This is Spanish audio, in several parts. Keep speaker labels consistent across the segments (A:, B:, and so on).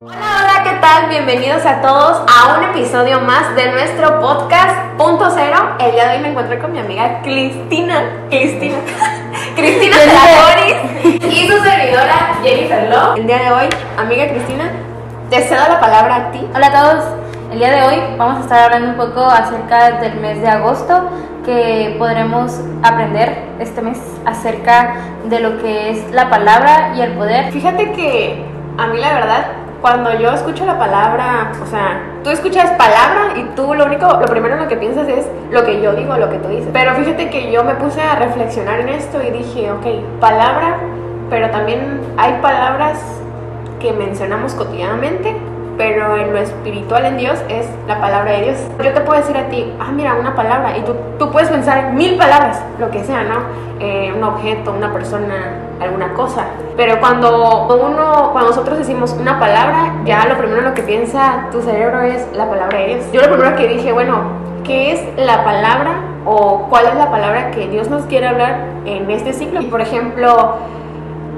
A: Hola, hola, ¿qué tal? Bienvenidos a todos a un episodio más de nuestro podcast Punto Cero. El día de hoy me encuentro con mi amiga Cristina, Cristina, Cristina Telagoris y su servidora Jennifer Lo. El día de hoy, amiga Cristina, te cedo la palabra a ti.
B: Hola a todos, el día de hoy vamos a estar hablando un poco acerca del mes de agosto que podremos aprender este mes acerca de lo que es la palabra y el poder.
A: Fíjate que a mí la verdad, cuando yo escucho la palabra, o sea, tú escuchas palabra y tú lo único, lo primero en lo que piensas es lo que yo digo, lo que tú dices. Pero fíjate que yo me puse a reflexionar en esto y dije, ok, palabra, pero también hay palabras que mencionamos cotidianamente pero en lo espiritual en Dios es la palabra de Dios. Yo te puedo decir a ti, ah, mira, una palabra, y tú, tú puedes pensar mil palabras, lo que sea, ¿no? Eh, un objeto, una persona, alguna cosa. Pero cuando uno, cuando nosotros decimos una palabra, ya lo primero lo que piensa tu cerebro es la palabra de Dios. Yo lo primero que dije, bueno, ¿qué es la palabra o cuál es la palabra que Dios nos quiere hablar en este ciclo? Y por ejemplo,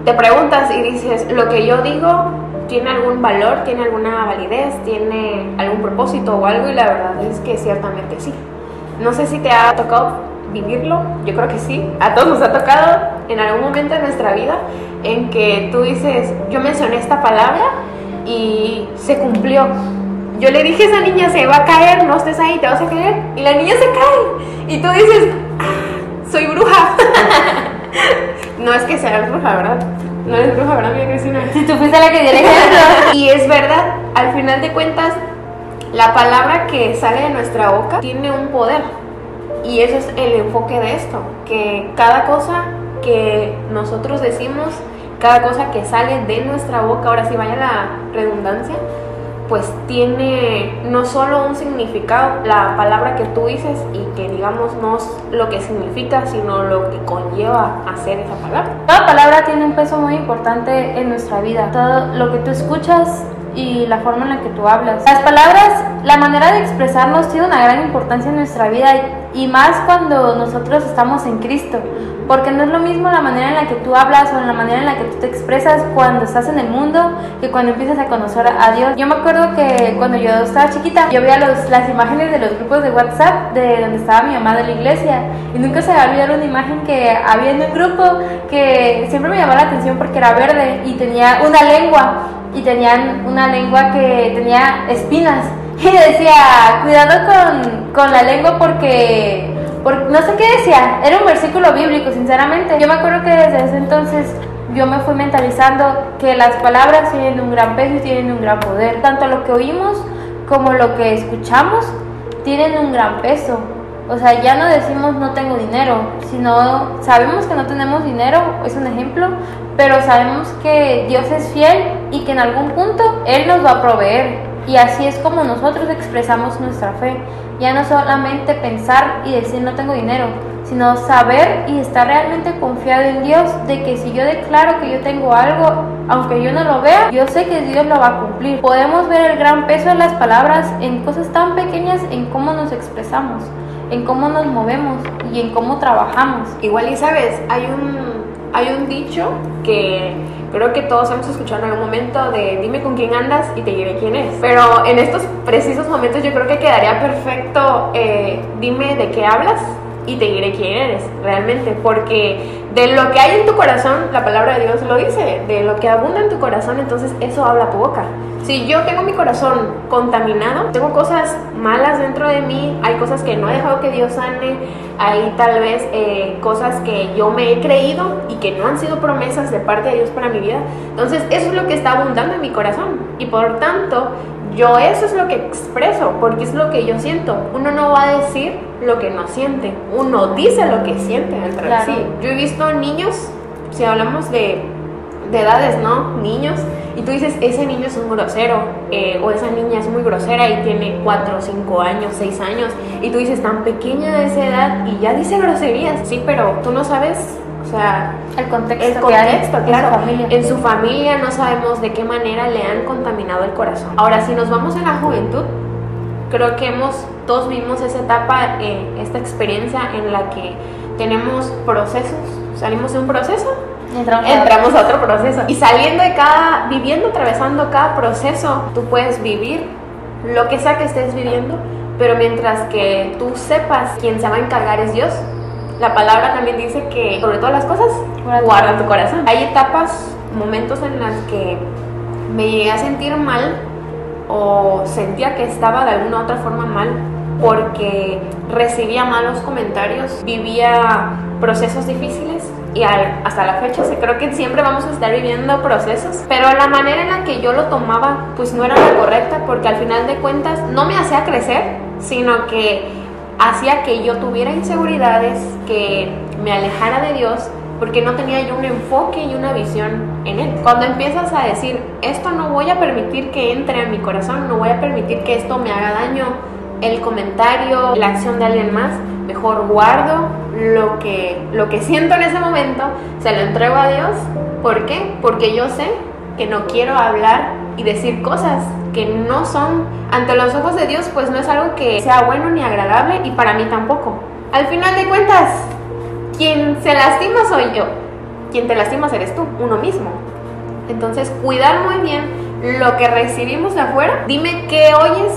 A: te preguntas y dices, lo que yo digo tiene algún valor, tiene alguna validez, tiene algún propósito o algo y la verdad es que ciertamente sí. No sé si te ha tocado vivirlo, yo creo que sí, a todos nos ha tocado en algún momento de nuestra vida en que tú dices, yo mencioné esta palabra y se cumplió. Yo le dije a esa niña, se va a caer, no estés ahí, te vas a caer. Y la niña se cae. Y tú dices, ah, soy bruja. no es que seas bruja, ¿verdad? No eres bruja, ¿verdad, Cristina?
B: Si tú fuiste la que dio el ejemplo.
A: Y es verdad, al final de cuentas, la palabra que sale de nuestra boca tiene un poder. Y ese es el enfoque de esto, que cada cosa que nosotros decimos, cada cosa que sale de nuestra boca, ahora sí vaya la redundancia, pues tiene no solo un significado, la palabra que tú dices y que digamos no es lo que significa, sino lo que conlleva hacer esa palabra.
B: Cada palabra tiene un peso muy importante en nuestra vida. Todo lo que tú escuchas y la forma en la que tú hablas. Las palabras, la manera de expresarnos tiene una gran importancia en nuestra vida y más cuando nosotros estamos en Cristo, porque no es lo mismo la manera en la que tú hablas o en la manera en la que tú te expresas cuando estás en el mundo que cuando empiezas a conocer a Dios. Yo me acuerdo que cuando yo estaba chiquita, yo veía los, las imágenes de los grupos de WhatsApp de donde estaba mi mamá de la iglesia y nunca se me olvidó una imagen que había en un grupo que siempre me llamó la atención porque era verde y tenía una lengua y tenían una lengua que tenía espinas. Y decía, cuidado con, con la lengua porque, porque, no sé qué decía, era un versículo bíblico, sinceramente. Yo me acuerdo que desde ese entonces yo me fui mentalizando que las palabras tienen un gran peso y tienen un gran poder. Tanto lo que oímos como lo que escuchamos tienen un gran peso. O sea, ya no decimos no tengo dinero, sino sabemos que no tenemos dinero, es un ejemplo, pero sabemos que Dios es fiel y que en algún punto Él nos va a proveer. Y así es como nosotros expresamos nuestra fe. Ya no solamente pensar y decir no tengo dinero, sino saber y estar realmente confiado en Dios de que si yo declaro que yo tengo algo, aunque yo no lo vea, yo sé que Dios lo va a cumplir. Podemos ver el gran peso de las palabras en cosas tan pequeñas en cómo nos expresamos en cómo nos movemos y en cómo trabajamos.
A: Igual y sabes, hay un, hay un dicho que creo que todos hemos escuchado en algún momento de dime con quién andas y te diré quién es. Pero en estos precisos momentos yo creo que quedaría perfecto eh, dime de qué hablas y te diré quién eres realmente, porque de lo que hay en tu corazón, la palabra de Dios lo dice, de lo que abunda en tu corazón, entonces eso habla tu boca. Si yo tengo mi corazón contaminado, tengo cosas malas dentro de mí, hay cosas que no he dejado que Dios sane, hay tal vez eh, cosas que yo me he creído y que no han sido promesas de parte de Dios para mi vida, entonces eso es lo que está abundando en mi corazón y por tanto yo eso es lo que expreso, porque es lo que yo siento. Uno no va a decir lo que no siente, uno dice lo que siente dentro de sí. Yo he visto niños, si hablamos de, de, edades, ¿no? Niños, y tú dices, ese niño es un grosero, eh, o esa niña es muy grosera y tiene 4, 5 años, 6 años, y tú dices, tan pequeña de esa edad y ya dice groserías. Sí, pero tú no sabes o sea,
B: el contexto,
A: el contexto claro. En su, familia. en su familia no sabemos de qué manera le han contaminado el corazón. Ahora, si nos vamos a la juventud, creo que hemos, todos vimos esa etapa, eh, esta experiencia en la que tenemos procesos, salimos de un proceso entramos, a otro proceso. Y saliendo de cada, viviendo, atravesando cada proceso, tú puedes vivir lo que sea que estés viviendo, pero mientras que tú sepas quién se va a encargar es Dios, la palabra también dice que sobre todas las cosas, guarda tu corazón. Hay etapas, momentos en las que me llegué a sentir mal o sentía que estaba de alguna otra forma mal porque recibía malos comentarios, vivía procesos difíciles y hasta la fecha creo que siempre vamos a estar viviendo procesos, pero la manera en la que yo lo tomaba pues no era la correcta porque al final de cuentas no me hacía crecer, sino que hacía que yo tuviera inseguridades, que me alejara de Dios porque no tenía yo un enfoque y una visión en él. Cuando empiezas a decir, esto no voy a permitir que entre en mi corazón, no voy a permitir que esto me haga daño, el comentario, la acción de alguien más, mejor guardo lo que, lo que siento en ese momento, se lo entrego a Dios. ¿Por qué? Porque yo sé que no quiero hablar y decir cosas que no son ante los ojos de Dios, pues no es algo que sea bueno ni agradable y para mí tampoco. Al final de cuentas, quien se lastima soy yo, quien te lastima eres tú, uno mismo. Entonces, cuidar muy bien lo que recibimos de afuera. Dime qué oyes,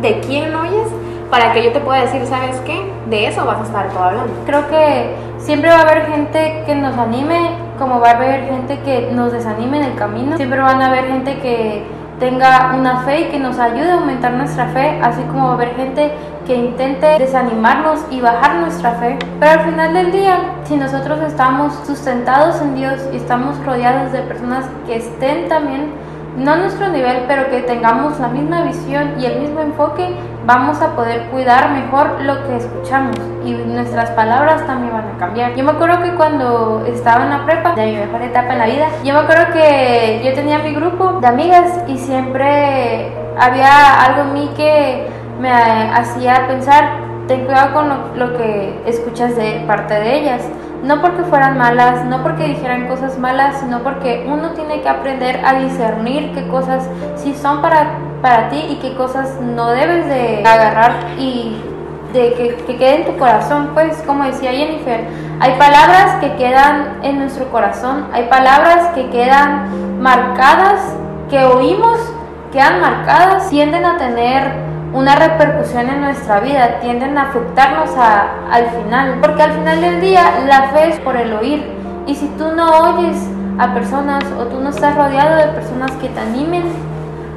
A: de quién oyes, para que yo te pueda decir, ¿sabes qué? De eso vas a estar todo hablando.
B: Creo que siempre va a haber gente que nos anime, como va a haber gente que nos desanime en el camino. Siempre van a haber gente que tenga una fe y que nos ayude a aumentar nuestra fe, así como va a haber gente que intente desanimarnos y bajar nuestra fe. Pero al final del día, si nosotros estamos sustentados en Dios y estamos rodeados de personas que estén también no nuestro nivel, pero que tengamos la misma visión y el mismo enfoque, vamos a poder cuidar mejor lo que escuchamos y nuestras palabras también van a cambiar. Yo me acuerdo que cuando estaba en la prepa, de mi mejor etapa en la vida, yo me acuerdo que yo tenía mi grupo de amigas y siempre había algo en mí que me hacía pensar, ten cuidado con lo, lo que escuchas de parte de ellas no porque fueran malas, no porque dijeran cosas malas, sino porque uno tiene que aprender a discernir qué cosas sí son para, para ti y qué cosas no debes de agarrar y de que, que quede en tu corazón. Pues como decía Jennifer, hay palabras que quedan en nuestro corazón, hay palabras que quedan marcadas, que oímos, quedan marcadas, tienden a tener una repercusión en nuestra vida, tienden a afectarnos al final, porque al final del día la fe es por el oír y si tú no oyes a personas o tú no estás rodeado de personas que te animen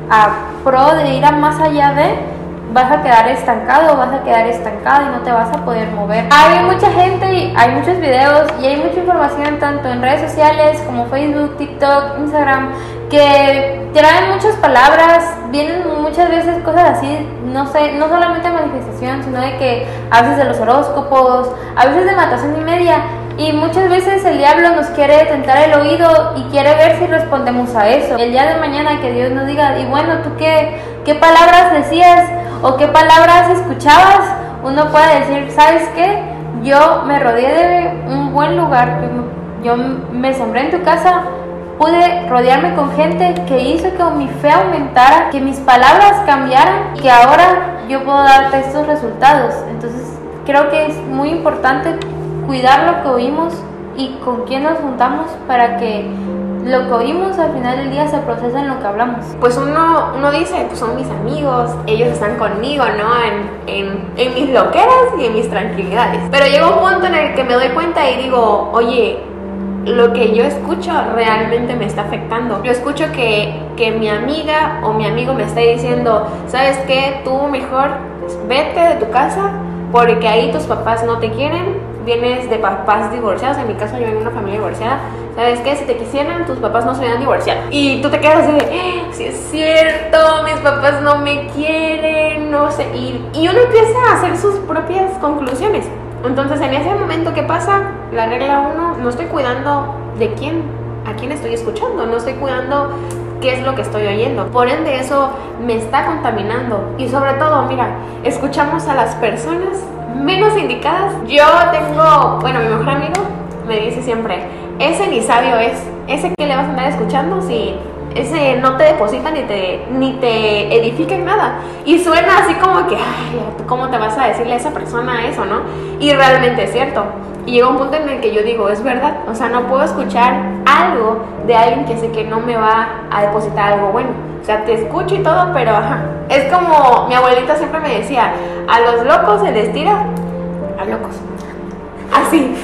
B: a pro ir a más allá de, vas a quedar estancado, vas a quedar estancado y no te vas a poder mover. Hay mucha gente hay muchos videos y hay mucha información tanto en redes sociales como Facebook, TikTok, Instagram que traen muchas palabras, vienen muchas veces cosas así, no sé, no solamente manifestación, sino de que a de los horóscopos, a veces de matación y media, y muchas veces el diablo nos quiere tentar el oído y quiere ver si respondemos a eso. El día de mañana que Dios nos diga, y bueno, ¿tú qué, qué palabras decías o qué palabras escuchabas? Uno puede decir, ¿sabes qué? Yo me rodeé de un buen lugar, yo me sembré en tu casa, pude rodearme con gente que hizo que mi fe aumentara, que mis palabras cambiaran y que ahora yo puedo darte estos resultados. Entonces creo que es muy importante cuidar lo que oímos y con quién nos juntamos para que lo que oímos al final del día se procesa en lo que hablamos.
A: Pues uno, uno dice, pues son mis amigos, ellos están conmigo, ¿no? En, en, en mis loqueras y en mis tranquilidades. Pero llega un punto en el que me doy cuenta y digo, oye, lo que yo escucho realmente me está afectando. Yo escucho que, que mi amiga o mi amigo me está diciendo, ¿sabes qué? Tú mejor vete de tu casa porque ahí tus papás no te quieren, vienes de papás divorciados, en mi caso yo vengo de una familia divorciada, ¿sabes qué? Si te quisieran, tus papás no se hubieran divorciado. Y tú te quedas así de, eh, si es cierto, mis papás no me quieren, no sé, y, y uno empieza a hacer sus propias conclusiones. Entonces, en ese momento, ¿qué pasa? La regla uno, no estoy cuidando de quién, a quién estoy escuchando, no estoy cuidando qué es lo que estoy oyendo. Por ende, eso me está contaminando. Y sobre todo, mira, escuchamos a las personas menos indicadas. Yo tengo, bueno, mi mejor amigo me dice siempre, ese ni sabio es, ese que le vas a andar escuchando si ese no te deposita ni te, ni te edifica en nada. Y suena así como que, ay, ¿cómo te vas a decirle a esa persona eso, no? Y realmente es cierto. Y llega un punto en el que yo digo, es verdad, o sea, no puedo escuchar algo de alguien que sé que no me va a depositar algo bueno. O sea, te escucho y todo, pero ajá. Es como mi abuelita siempre me decía, a los locos se les tira a locos. Así.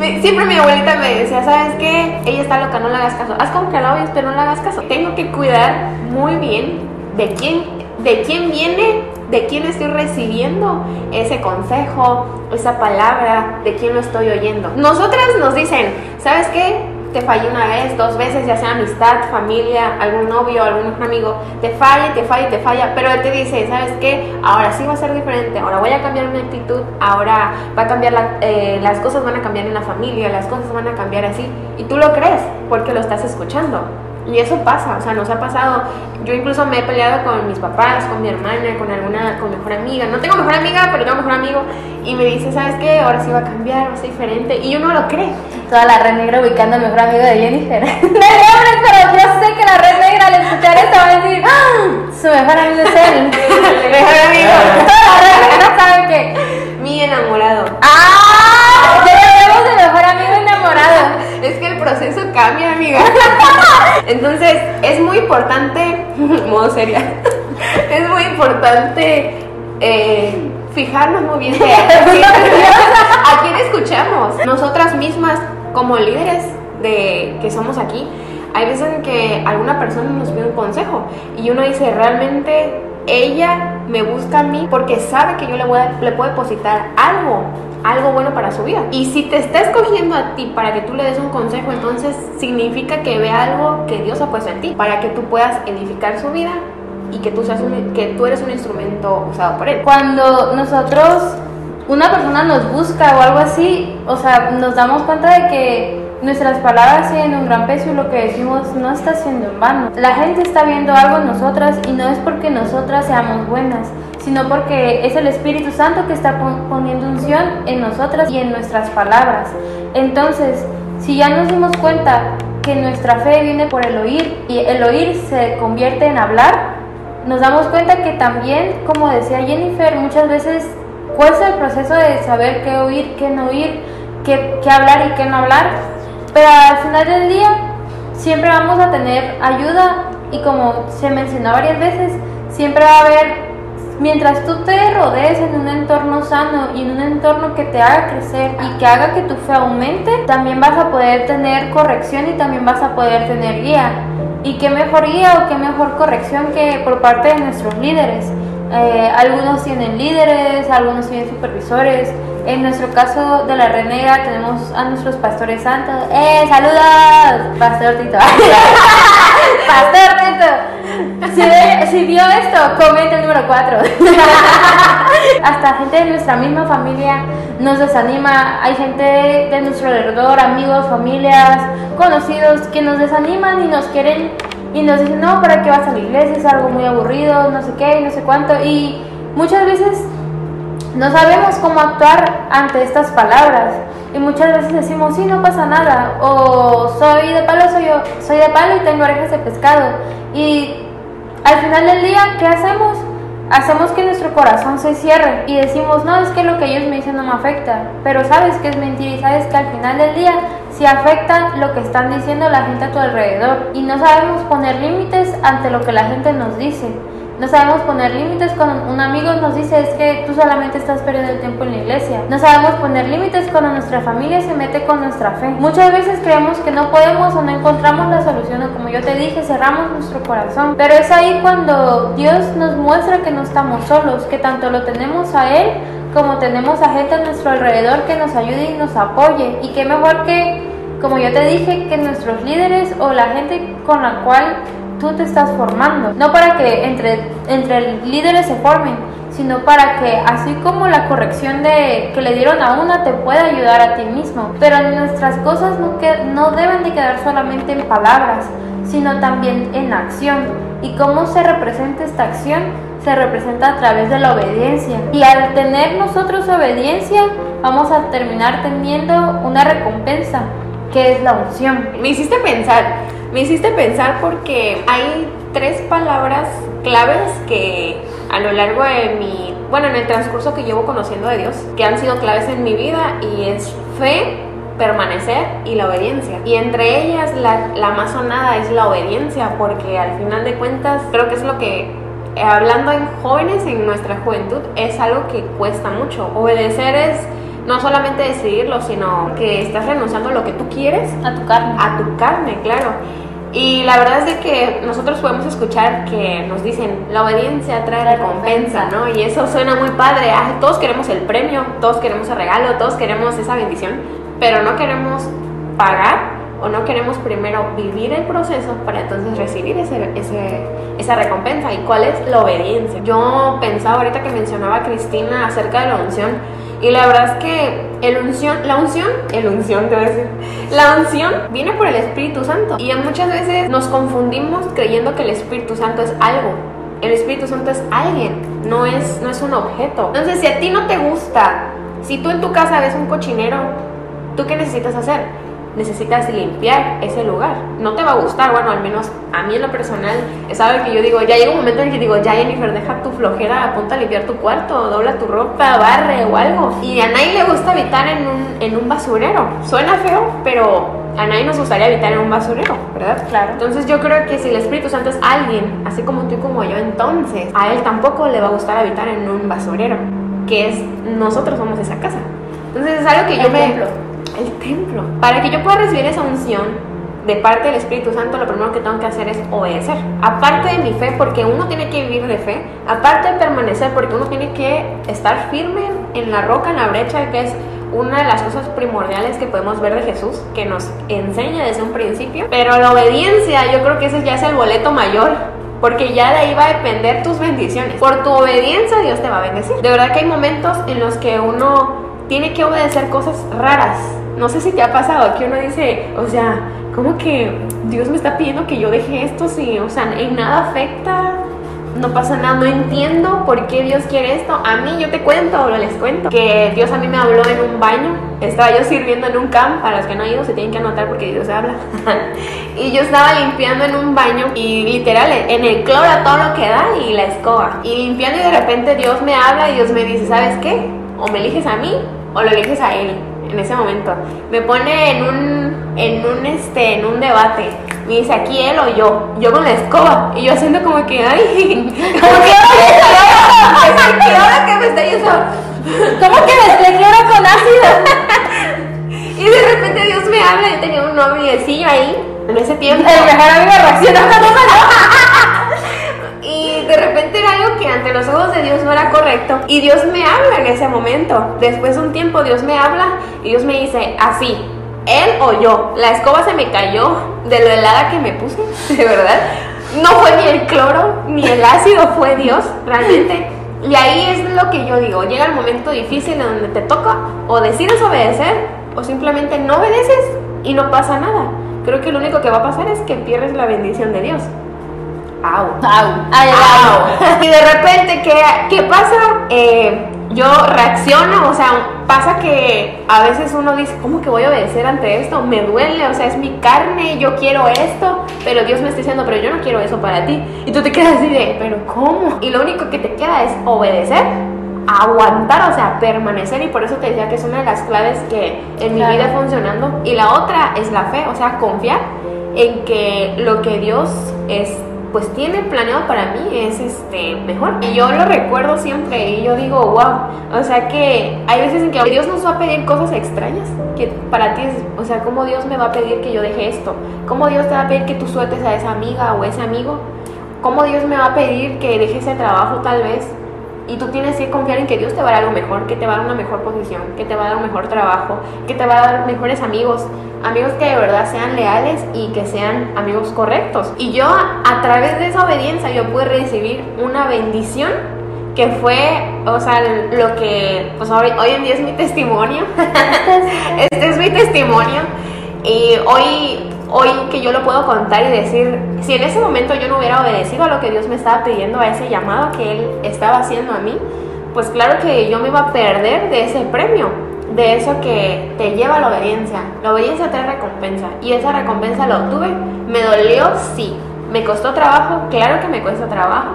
A: Siempre mi abuelita me decía, ¿sabes qué? Ella está loca, no le hagas caso. Haz como que la oyes, pero no le hagas caso. Tengo que cuidar muy bien de quién, de quién viene, de quién estoy recibiendo ese consejo, esa palabra, de quién lo estoy oyendo. Nosotras nos dicen, ¿sabes qué? Te fallé una vez, dos veces, ya sea amistad, familia, algún novio, algún amigo, te falla, te falla, te falla, pero él te dice, ¿sabes qué? Ahora sí va a ser diferente, ahora voy a cambiar mi actitud, ahora va a cambiar, la, eh, las cosas van a cambiar en la familia, las cosas van a cambiar así, y tú lo crees porque lo estás escuchando. Y eso pasa, o sea, nos ha pasado. Yo incluso me he peleado con mis papás, con mi hermana, con alguna, con mejor amiga. No tengo mejor amiga, pero tengo mejor amigo. Y me dice, ¿sabes qué? Ahora sí va a cambiar, va a ser diferente. Y uno lo cree.
B: Toda la red negra ubicando al mejor amigo de Jennifer. de pero yo sé que la red negra al escuchar esto va a decir, ¡Ah! su mejor amigo es él.
A: Mejor amigo.
B: Toda la red negra sabe que.
A: Mi enamorado.
B: ¡Ah! Tenemos de mejor amigo enamorado.
A: Es que el proceso cambia, amiga. Entonces, es muy importante, modo seria, es muy importante eh, fijarnos muy bien a quién escuchamos. Nosotras mismas, como líderes de que somos aquí, hay veces en que alguna persona nos pide un consejo y uno dice, realmente ella me busca a mí porque sabe que yo le, le puedo depositar algo algo bueno para su vida. Y si te está escogiendo a ti para que tú le des un consejo, entonces significa que ve algo que Dios ha puesto en ti para que tú puedas edificar su vida y que tú, seas que tú eres un instrumento usado por Él.
B: Cuando nosotros, una persona nos busca o algo así, o sea, nos damos cuenta de que nuestras palabras tienen un gran peso y lo que decimos no está siendo en vano. La gente está viendo algo en nosotras y no es porque nosotras seamos buenas, sino porque es el Espíritu Santo que está poniendo unción en nosotras y en nuestras palabras. Entonces, si ya nos dimos cuenta que nuestra fe viene por el oír y el oír se convierte en hablar, nos damos cuenta que también, como decía Jennifer, muchas veces cuesta el proceso de saber qué oír, qué no oír, qué, qué hablar y qué no hablar, pero al final del día siempre vamos a tener ayuda y como se mencionó varias veces, siempre va a haber Mientras tú te rodees en un entorno sano y en un entorno que te haga crecer y que haga que tu fe aumente, también vas a poder tener corrección y también vas a poder tener guía. Y qué mejor guía o qué mejor corrección que por parte de nuestros líderes. Eh, algunos tienen líderes, algunos tienen supervisores. En nuestro caso de la Renega tenemos a nuestros pastores santos. ¡Eh, saludos! Pastor Tito. Pastor Tito. Si, vio esto, comente el número 4. Hasta gente de nuestra misma familia nos desanima. Hay gente de nuestro alrededor, amigos, familias, conocidos que nos desaniman y nos quieren y nos dicen, no, ¿para qué vas a la iglesia? Es algo muy aburrido, no sé qué, no sé cuánto. Y muchas veces no sabemos cómo actuar ante estas palabras. Y muchas veces decimos, sí, no pasa nada. O soy de palo, soy, yo, soy de palo y tengo orejas de pescado. Y al final del día, ¿qué hacemos? Hacemos que nuestro corazón se cierre y decimos, no, es que lo que ellos me dicen no me afecta. Pero sabes que es mentira y sabes que al final del día si afecta lo que están diciendo la gente a tu alrededor y no sabemos poner límites ante lo que la gente nos dice. No sabemos poner límites cuando un amigo nos dice es que tú solamente estás perdiendo el tiempo en la iglesia. No sabemos poner límites cuando nuestra familia se mete con nuestra fe. Muchas veces creemos que no podemos o no encontramos la solución o como yo te dije, cerramos nuestro corazón. Pero es ahí cuando Dios nos muestra que no estamos solos, que tanto lo tenemos a Él como tenemos a gente a nuestro alrededor que nos ayude y nos apoye. Y qué mejor que, como yo te dije, que nuestros líderes o la gente con la cual tú te estás formando. No para que entre, entre líderes se formen, sino para que así como la corrección de, que le dieron a una te pueda ayudar a ti mismo. Pero nuestras cosas no, que, no deben de quedar solamente en palabras, sino también en acción. ¿Y cómo se representa esta acción? se representa a través de la obediencia. Y al tener nosotros obediencia, vamos a terminar teniendo una recompensa, que es la unción.
A: Me hiciste pensar, me hiciste pensar porque hay tres palabras claves que a lo largo de mi, bueno, en el transcurso que llevo conociendo de Dios, que han sido claves en mi vida y es fe, permanecer y la obediencia. Y entre ellas la, la más sonada es la obediencia, porque al final de cuentas creo que es lo que eh, hablando en jóvenes, en nuestra juventud, es algo que cuesta mucho. Obedecer es no solamente decidirlo, sino que estás renunciando a lo que tú quieres.
B: A tu carne.
A: A tu carne, claro. Y la verdad es de que nosotros podemos escuchar que nos dicen, la obediencia trae recompensa, ¿no? Y eso suena muy padre. Ah, todos queremos el premio, todos queremos el regalo, todos queremos esa bendición, pero no queremos pagar o no queremos primero vivir el proceso para entonces recibir ese, ese, esa recompensa. ¿Y cuál es la obediencia? Yo pensaba ahorita que mencionaba a Cristina acerca de la unción y la verdad es que el unción, la unción, el unción te voy a decir, la unción viene por el Espíritu Santo y muchas veces nos confundimos creyendo que el Espíritu Santo es algo. El Espíritu Santo es alguien, no es, no es un objeto. Entonces, si a ti no te gusta, si tú en tu casa ves un cochinero, ¿tú qué necesitas hacer? Necesitas limpiar ese lugar. No te va a gustar, bueno, al menos a mí en lo personal, es algo que yo digo, ya llega un momento en que digo, ya Jennifer, deja tu flojera, apunta a limpiar tu cuarto, dobla tu ropa, barre o algo. Y a nadie le gusta habitar en un, en un basurero. Suena feo, pero a nadie nos gustaría habitar en un basurero, ¿verdad?
B: Claro.
A: Entonces yo creo que si el Espíritu Santo es alguien, así como tú y como yo, entonces a él tampoco le va a gustar habitar en un basurero, que es nosotros somos esa casa. Entonces es algo que yo me templo. Para que yo pueda recibir esa unción de parte del Espíritu Santo, lo primero que tengo que hacer es obedecer. Aparte de mi fe, porque uno tiene que vivir de fe, aparte de permanecer, porque uno tiene que estar firme en la roca, en la brecha, que es una de las cosas primordiales que podemos ver de Jesús, que nos enseña desde un principio. Pero la obediencia, yo creo que ese ya es el boleto mayor porque ya de ahí va a depender tus bendiciones. Por tu obediencia Dios te va a bendecir. De verdad que hay momentos en los que uno tiene que obedecer cosas raras, no sé si te ha pasado que uno dice, o sea, ¿cómo que Dios me está pidiendo que yo deje esto? Si, o sea, en nada afecta, no pasa nada, no entiendo por qué Dios quiere esto. A mí yo te cuento o les cuento que Dios a mí me habló en un baño. Estaba yo sirviendo en un camp, para los que no han ido se tienen que anotar porque Dios habla. y yo estaba limpiando en un baño y literal en el cloro todo lo que da y la escoba. Y limpiando y de repente Dios me habla y Dios me dice, ¿sabes qué? O me eliges a mí o lo eliges a Él en ese momento. Me pone en un, en un, este, en un debate. Me dice, aquí él o yo. Yo con la escoba. Y yo haciendo como que, ay, como que ahora que me está yendo.
B: ¿Cómo que me cloro con ácido?
A: y de repente Dios me habla. Yo tenía un noviecillo ahí en ese tiempo.
B: El mejor amigo reacciona
A: y de repente era algo que ante los ojos de Dios no era correcto. Y Dios me habla en ese momento. Después de un tiempo Dios me habla y Dios me dice, así, él o yo. La escoba se me cayó de lo helada que me puse, de verdad. No fue ni el cloro ni el ácido, fue Dios, realmente. Y ahí es lo que yo digo, llega el momento difícil en donde te toca o decides obedecer o simplemente no obedeces y no pasa nada. Creo que lo único que va a pasar es que pierdes la bendición de Dios. Au. Au. Y de repente, ¿qué, qué pasa? Eh, yo reacciono, o sea, pasa que a veces uno dice, ¿cómo que voy a obedecer ante esto? Me duele, o sea, es mi carne, yo quiero esto, pero Dios me está diciendo, pero yo no quiero eso para ti. Y tú te quedas así de, pero ¿cómo? Y lo único que te queda es obedecer, aguantar, o sea, permanecer. Y por eso te decía que es una de las claves que en mi vida funcionando. Y la otra es la fe, o sea, confiar en que lo que Dios es pues tiene planeado para mí es este mejor. Y yo lo recuerdo siempre y yo digo, wow, o sea que hay veces en que Dios nos va a pedir cosas extrañas, que para ti es, o sea, ¿cómo Dios me va a pedir que yo deje esto? ¿Cómo Dios te va a pedir que tú sueltes a esa amiga o ese amigo? ¿Cómo Dios me va a pedir que deje ese trabajo tal vez? Y tú tienes que confiar en que Dios te va a dar algo mejor, que te va a dar una mejor posición, que te va a dar un mejor trabajo, que te va a dar mejores amigos, amigos que de verdad sean leales y que sean amigos correctos. Y yo a través de esa obediencia yo pude recibir una bendición que fue, o sea, lo que pues hoy, hoy en día es mi testimonio. este es mi testimonio. Y hoy hoy que yo lo puedo contar y decir, si en ese momento yo no hubiera obedecido a lo que Dios me estaba pidiendo, a ese llamado que Él estaba haciendo a mí, pues claro que yo me iba a perder de ese premio. de eso que te lleva a la obediencia. La obediencia trae recompensa y esa recompensa la obtuve. Me dolió, sí. Me costó trabajo, claro que me cuesta trabajo.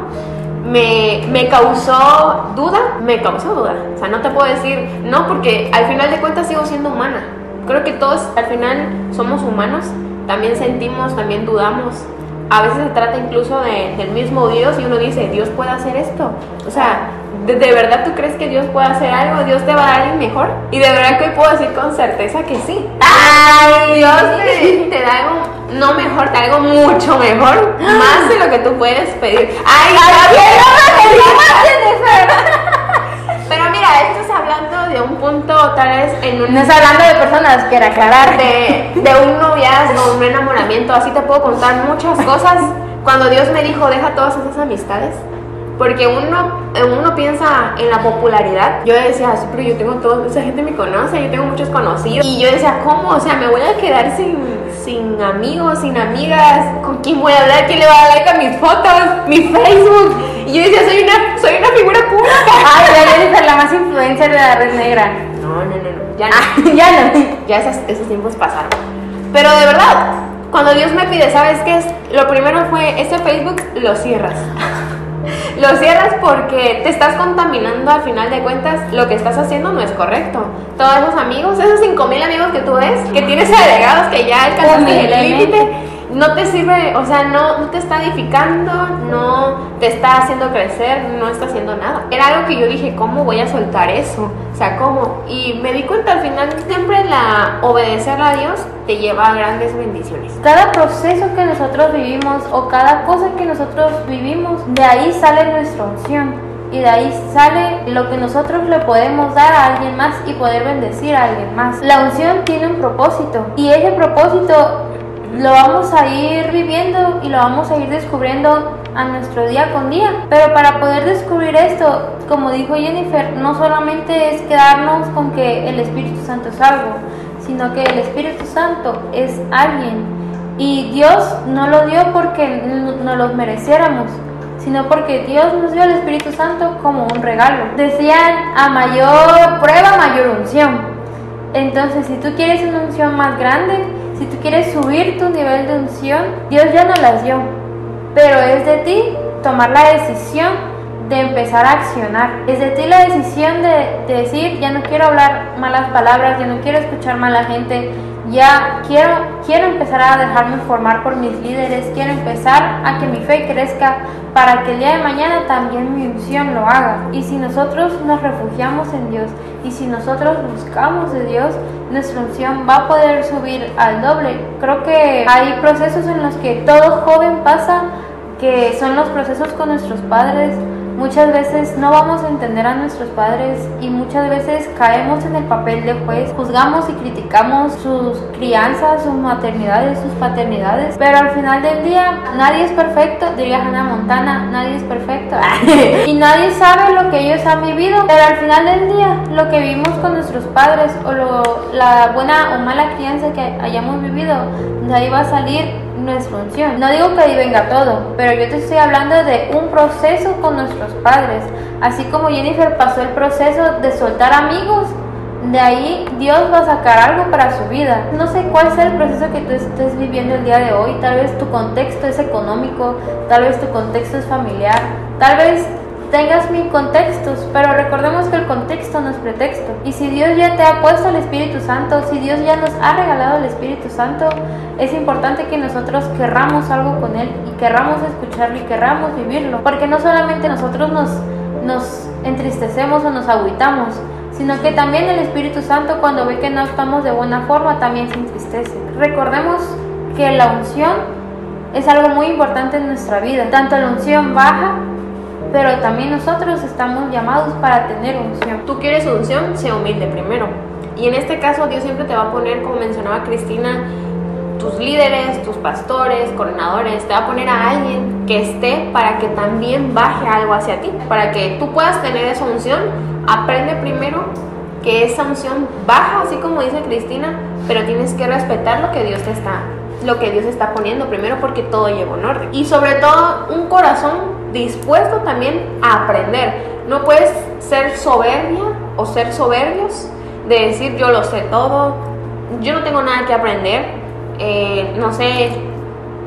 A: Me, me causó duda, me causó duda. O sea, no te puedo decir no porque al final de cuentas sigo siendo humana. Creo que todos al final somos humanos, también sentimos, también dudamos. A veces se trata incluso de, del mismo Dios y uno dice, Dios puede hacer esto. O sea, ¿de, de verdad tú crees que Dios puede hacer algo? ¿Dios te va a dar algo mejor? Y de verdad que hoy puedo decir con certeza que sí.
B: ¡Ay!
A: Dios te, te da algo, no mejor, te da algo mucho mejor, más de lo que tú puedes pedir. ¡Ay, Pero mira, esto de un punto, tal vez en un.
B: No es hablando de personas, quiero aclarar.
A: de, de un noviazgo, un enamoramiento, así te puedo contar muchas cosas. Cuando Dios me dijo, deja todas esas amistades, porque uno, uno piensa en la popularidad. Yo decía, "Sí, pero yo tengo todo, esa gente me conoce, yo tengo muchos conocidos. Y yo decía, ¿cómo? O sea, me voy a quedar sin, sin amigos, sin amigas. ¿Con quién voy a hablar? ¿Quién le va a dar like a mis fotos? Mi Facebook. Y yo decía, soy una, soy una figura pública.
B: Ay, la Jennifer, la más influencer de la red negra.
A: No, no, no, no. Ya no.
B: Ah, ya no.
A: Ya esos, esos tiempos pasaron. Pero de verdad, cuando Dios me pide, ¿sabes qué es? Lo primero fue, ese Facebook lo cierras. lo cierras porque te estás contaminando al final de cuentas, lo que estás haciendo no es correcto. Todos esos amigos, esos 5000 amigos que tú ves, que tienes agregados, que ya alcanzaste el límite, no te sirve, o sea, no, no te está edificando, no te está haciendo crecer, no está haciendo nada. Era algo que yo dije, ¿cómo voy a soltar eso? O sea, ¿cómo? Y me di cuenta al final, siempre la obedecer a Dios te lleva a grandes bendiciones.
B: Cada proceso que nosotros vivimos o cada cosa que nosotros vivimos, de ahí sale nuestra unción. Y de ahí sale lo que nosotros le podemos dar a alguien más y poder bendecir a alguien más. La unción tiene un propósito y ese propósito lo vamos a ir viviendo y lo vamos a ir descubriendo a nuestro día con día. Pero para poder descubrir esto, como dijo Jennifer, no solamente es quedarnos con que el Espíritu Santo es algo, sino que el Espíritu Santo es alguien. Y Dios no lo dio porque no lo mereciéramos, sino porque Dios nos dio el Espíritu Santo como un regalo. Decían, a mayor prueba, mayor unción. Entonces, si tú quieres una unción más grande, si tú quieres subir tu nivel de unción, Dios ya no las dio. Pero es de ti tomar la decisión de empezar a accionar. Es de ti la decisión de, de decir, ya no quiero hablar malas palabras, ya no quiero escuchar mala gente, ya quiero, quiero empezar a dejarme formar por mis líderes, quiero empezar a que mi fe crezca para que el día de mañana también mi unción lo haga. Y si nosotros nos refugiamos en Dios y si nosotros buscamos de Dios, nuestra unción va a poder subir al doble. Creo que hay procesos en los que todo joven pasa, que son los procesos con nuestros padres, Muchas veces no vamos a entender a nuestros padres y muchas veces caemos en el papel de juez, juzgamos y criticamos sus crianzas, sus maternidades, sus paternidades, pero al final del día nadie es perfecto, diría Hannah Montana, nadie es perfecto. Y nadie sabe lo que ellos han vivido, pero al final del día lo que vivimos con nuestros padres o lo, la buena o mala crianza que hayamos vivido, de ahí va a salir nuestra unción. No digo que ahí venga todo, pero yo te estoy hablando de un proceso con nuestros padres. Así como Jennifer pasó el proceso de soltar amigos, de ahí Dios va a sacar algo para su vida. No sé cuál sea el proceso que tú estés viviendo el día de hoy. Tal vez tu contexto es económico, tal vez tu contexto es familiar, tal vez tengas mil contextos, pero recordemos que el contexto no es pretexto. Y si Dios ya te ha puesto el Espíritu Santo, si Dios ya nos ha regalado el Espíritu Santo, es importante que nosotros querramos algo con Él y querramos escucharlo y querramos vivirlo. Porque no solamente nosotros nos, nos entristecemos o nos agüitamos, sino que también el Espíritu Santo cuando ve que no estamos de buena forma también se entristece. Recordemos que la unción es algo muy importante en nuestra vida, tanto la unción baja pero también nosotros estamos llamados para tener unción.
A: Tú quieres unción, sea humilde primero. Y en este caso Dios siempre te va a poner, como mencionaba Cristina, tus líderes, tus pastores, coordinadores, te va a poner a alguien que esté para que también baje algo hacia ti, para que tú puedas tener esa unción. Aprende primero que esa unción baja, así como dice Cristina, pero tienes que respetar lo que Dios te está lo que Dios está poniendo primero porque todo lleva en orden. Y sobre todo un corazón dispuesto también a aprender. No puedes ser soberbia o ser soberbios de decir yo lo sé todo, yo no tengo nada que aprender, eh, no sé,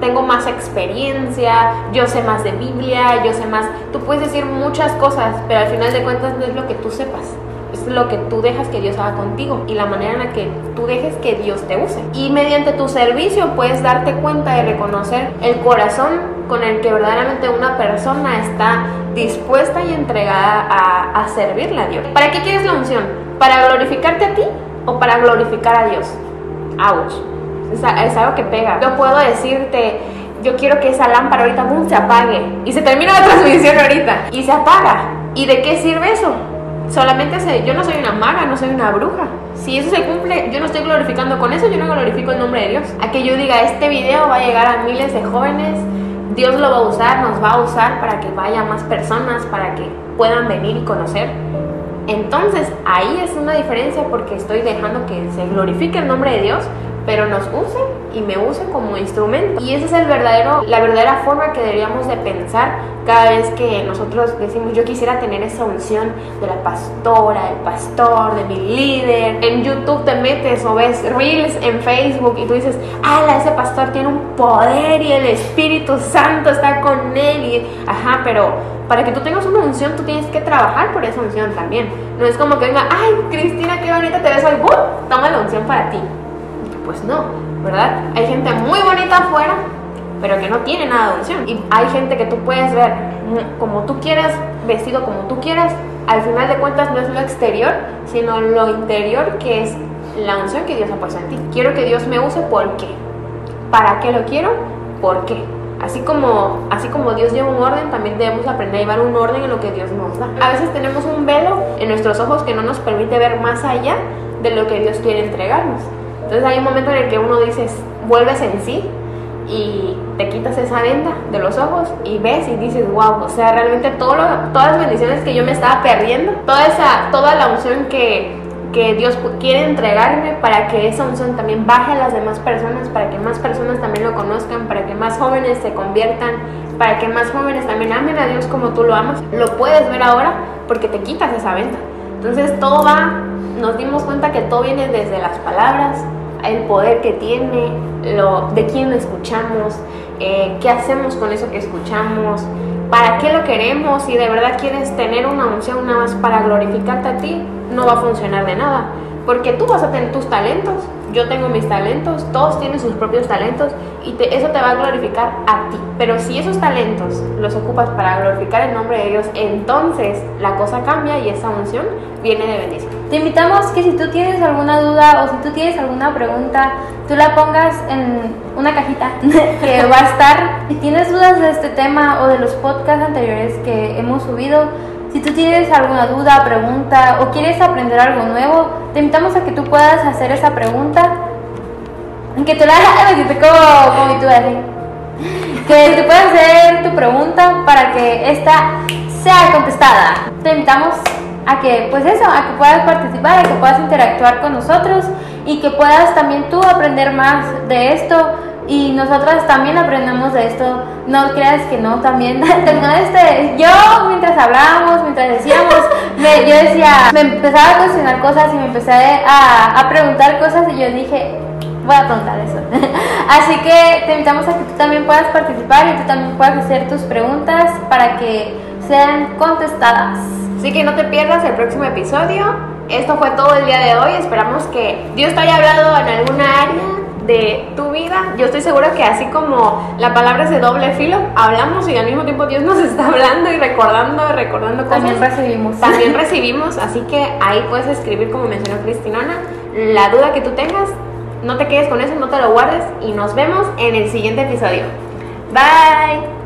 A: tengo más experiencia, yo sé más de Biblia, yo sé más, tú puedes decir muchas cosas, pero al final de cuentas no es lo que tú sepas es lo que tú dejas que Dios haga contigo y la manera en la que tú dejes que Dios te use. Y mediante tu servicio puedes darte cuenta y reconocer el corazón con el que verdaderamente una persona está dispuesta y entregada a, servirle a Dios. ¿Para qué quieres la unción? ¿Para glorificarte a ti o para glorificar a Dios? Ouch. Es, algo que pega. Yo puedo decirte, yo quiero que esa lámpara ahorita boom, se apague y se termina la transmisión ahorita y se apaga. ¿Y de qué sirve eso? solamente se, yo no soy una maga, no soy una bruja. Si eso se cumple, yo no estoy glorificando con eso, yo no glorifico el nombre de Dios. A que yo diga, este video va a llegar a miles de jóvenes, Dios lo va a usar, nos va a usar para que vaya más personas, para que puedan venir y conocer. Entonces ahí es una diferencia porque estoy dejando que se glorifique el nombre de Dios, pero nos use y me use como instrumento. Y esa es el verdadero, la verdadera forma que deberíamos de pensar cada vez que nosotros decimos yo quisiera tener esa unción de la pastora, del pastor, de mi líder. En YouTube te metes o ves reels en Facebook y tú dices, ala, ese pastor tiene un poder y el Espíritu Santo está con él. Y, ajá, pero para que tú tengas una unción tú tienes que trabajar por esa unción también. No es como que venga, ay, Cristina, qué bonita te ves hoy, ¡Bum! toma la unción para ti. Pues no, ¿verdad? Hay gente muy bonita afuera, pero que no tiene nada de unción. Y hay gente que tú puedes ver como tú quieras, vestido como tú quieras, al final de cuentas no es lo exterior, sino lo interior que es la unción que Dios ha puesto en ti. Quiero que Dios me use, ¿por qué? ¿Para qué lo quiero? ¿Por qué? Así como, así como Dios lleva un orden, también debemos aprender a llevar un orden en lo que Dios nos da. A veces tenemos un velo en nuestros ojos que no nos permite ver más allá de lo que Dios quiere entregarnos. Entonces hay un momento en el que uno dice, vuelves en sí y te quitas esa venda de los ojos y ves y dices, wow, o sea, realmente todo todas las bendiciones que yo me estaba perdiendo, toda, esa, toda la unción que, que Dios quiere entregarme para que esa unción también baje a las demás personas, para que más personas también lo conozcan, para que más jóvenes se conviertan, para que más jóvenes también amen a Dios como tú lo amas, lo puedes ver ahora porque te quitas esa venda. Entonces todo va, nos dimos cuenta que todo viene desde las palabras, el poder que tiene, lo, de quién lo escuchamos, eh, qué hacemos con eso que escuchamos, para qué lo queremos, si de verdad quieres tener una unción nada más para glorificarte a ti, no va a funcionar de nada, porque tú vas a tener tus talentos, yo tengo mis talentos, todos tienen sus propios talentos y eso te va a glorificar a ti. Pero si esos talentos los ocupas para glorificar el nombre de Dios, entonces la cosa cambia y esa unción viene de bendición.
B: Te invitamos que si tú tienes alguna duda o si tú tienes alguna pregunta, tú la pongas en una cajita que va a estar. Si tienes dudas de este tema o de los podcasts anteriores que hemos subido, si tú tienes alguna duda, pregunta o quieres aprender algo nuevo, te invitamos a que tú puedas hacer esa pregunta. Que tú la hagas, como, como tú Que tú puedas hacer tu pregunta para que esta sea contestada. Te invitamos a que, pues eso, a que puedas participar, a que puedas interactuar con nosotros y que puedas también tú aprender más de esto y nosotras también aprendemos de esto. No creas que no, también. este, yo mientras hablábamos, mientras decíamos, me, yo decía, me empezaba a cuestionar cosas y me empecé a, a preguntar cosas y yo dije, voy a preguntar eso. Así que te invitamos a que tú también puedas participar y tú también puedas hacer tus preguntas para que sean contestadas.
A: Así que no te pierdas el próximo episodio. Esto fue todo el día de hoy. Esperamos que Dios te haya hablado en alguna área de tu vida. Yo estoy segura que así como la palabra es de doble filo, hablamos y al mismo tiempo Dios nos está hablando y recordando, recordando
B: cosas. También recibimos.
A: También recibimos, así que ahí puedes escribir como mencionó Cristinona, la duda que tú tengas, no te quedes con eso, no te lo guardes y nos vemos en el siguiente episodio. Bye.